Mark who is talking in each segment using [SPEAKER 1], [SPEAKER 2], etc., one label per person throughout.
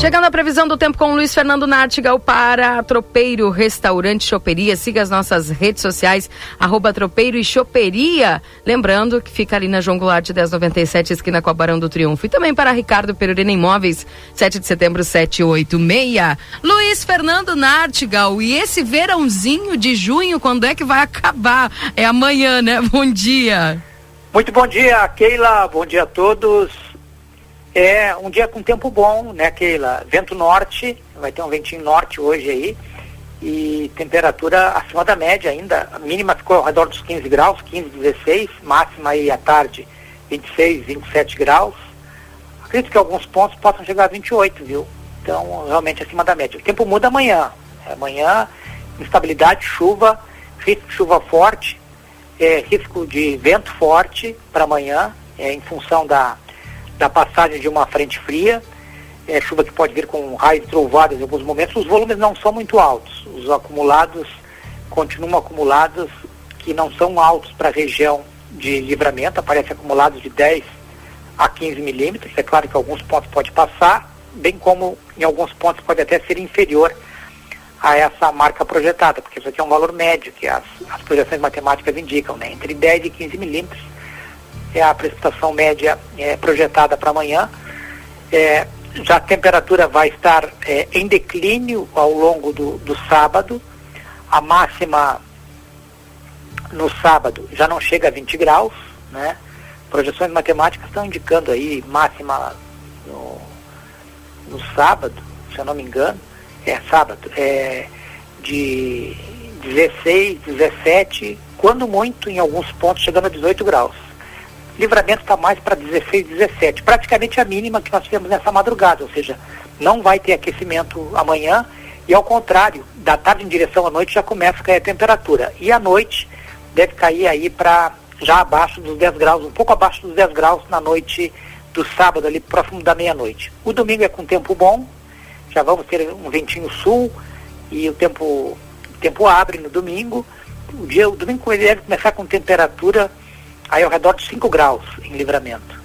[SPEAKER 1] Chegando a previsão do tempo com Luiz Fernando Nartigal para Tropeiro Restaurante Choperia. Siga as nossas redes sociais, arroba Tropeiro e Choperia. Lembrando que fica ali na João Goulart 1097, esquina com a Barão do Triunfo. E também para Ricardo Perurena Imóveis, 7 de setembro, 786. Luiz Fernando Nartigal, e esse verãozinho de junho, quando é que vai acabar? É amanhã, né? Bom dia.
[SPEAKER 2] Muito bom dia, Keila. Bom dia a todos. É um dia com tempo bom, né, Keila? Vento norte, vai ter um ventinho norte hoje aí. E temperatura acima da média ainda. A mínima ficou ao redor dos 15 graus, 15, 16. Máxima aí à tarde, 26, 27 graus. Acredito que alguns pontos possam chegar a 28, viu? Então, realmente acima da média. O tempo muda amanhã. Amanhã, instabilidade, chuva, risco de chuva forte, é, risco de vento forte para amanhã, é, em função da da passagem de uma frente fria, é, chuva que pode vir com raios trovadas em alguns momentos, os volumes não são muito altos. Os acumulados continuam acumulados que não são altos para a região de livramento, aparecem acumulados de 10 a 15 milímetros. É claro que alguns pontos pode passar, bem como em alguns pontos pode até ser inferior a essa marca projetada, porque isso aqui é um valor médio que as, as projeções matemáticas indicam, né? entre 10 e 15 milímetros é a precipitação média é, projetada para amanhã. É, já a temperatura vai estar é, em declínio ao longo do, do sábado. A máxima no sábado já não chega a 20 graus, né? Projeções matemáticas estão indicando aí máxima no, no sábado, se eu não me engano, é sábado, é de 16, 17, quando muito em alguns pontos chegando a 18 graus. Livramento está mais para 16, 17, praticamente a mínima que nós tivemos nessa madrugada, ou seja, não vai ter aquecimento amanhã e ao contrário, da tarde em direção à noite já começa a cair a temperatura. E à noite deve cair aí para já abaixo dos 10 graus, um pouco abaixo dos 10 graus na noite do sábado, ali próximo da meia-noite. O domingo é com tempo bom, já vamos ter um ventinho sul e o tempo, o tempo abre no domingo. O dia, o domingo ele deve começar com temperatura aí ao redor de 5 graus em livramento.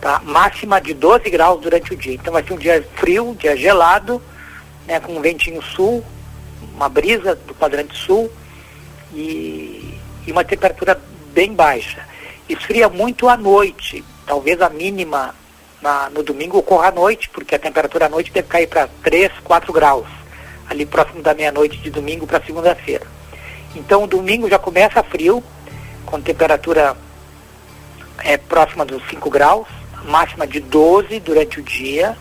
[SPEAKER 2] Tá? Máxima de 12 graus durante o dia. Então vai ser um dia frio, um dia gelado, né, com um ventinho sul, uma brisa do quadrante sul e, e uma temperatura bem baixa. Esfria muito à noite, talvez a mínima na, no domingo ocorra à noite, porque a temperatura à noite deve cair para 3, 4 graus, ali próximo da meia-noite de domingo para segunda-feira. Então o domingo já começa frio, com temperatura é, próxima dos 5 graus, máxima de 12 durante o dia,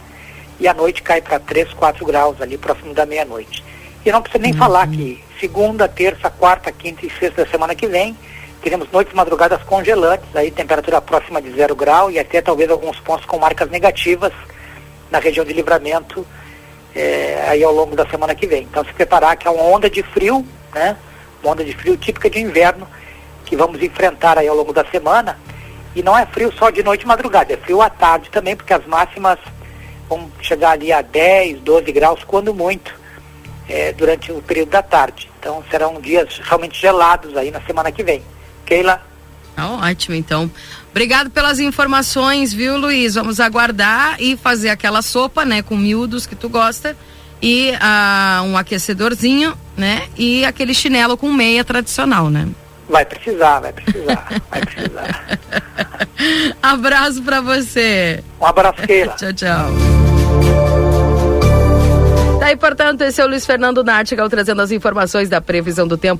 [SPEAKER 2] e à noite cai para 3, 4 graus ali próximo da meia-noite. E não precisa nem uhum. falar que segunda, terça, quarta, quinta e sexta da semana que vem, teremos noites e madrugadas congelantes, aí temperatura próxima de zero grau e até talvez alguns pontos com marcas negativas na região de livramento é, aí ao longo da semana que vem. Então se preparar que é uma onda de frio, né? Uma onda de frio típica de inverno que vamos enfrentar aí ao longo da semana. E não é frio só de noite e madrugada, é frio à tarde também, porque as máximas vão chegar ali a 10, 12 graus, quando muito, é, durante o período da tarde. Então serão dias realmente gelados aí na semana que vem. Keila?
[SPEAKER 1] Tá ótimo, então. Obrigado pelas informações, viu, Luiz? Vamos aguardar e fazer aquela sopa, né, com miúdos que tu gosta e uh, um aquecedorzinho, né, e aquele chinelo com meia tradicional, né?
[SPEAKER 2] Vai precisar, vai precisar, vai precisar.
[SPEAKER 1] Abraço para você.
[SPEAKER 2] Um abraço, Keila.
[SPEAKER 1] tchau, tchau. Tá aí, portanto, esse é o Luiz Fernando Nartigal trazendo as informações da previsão do tempo.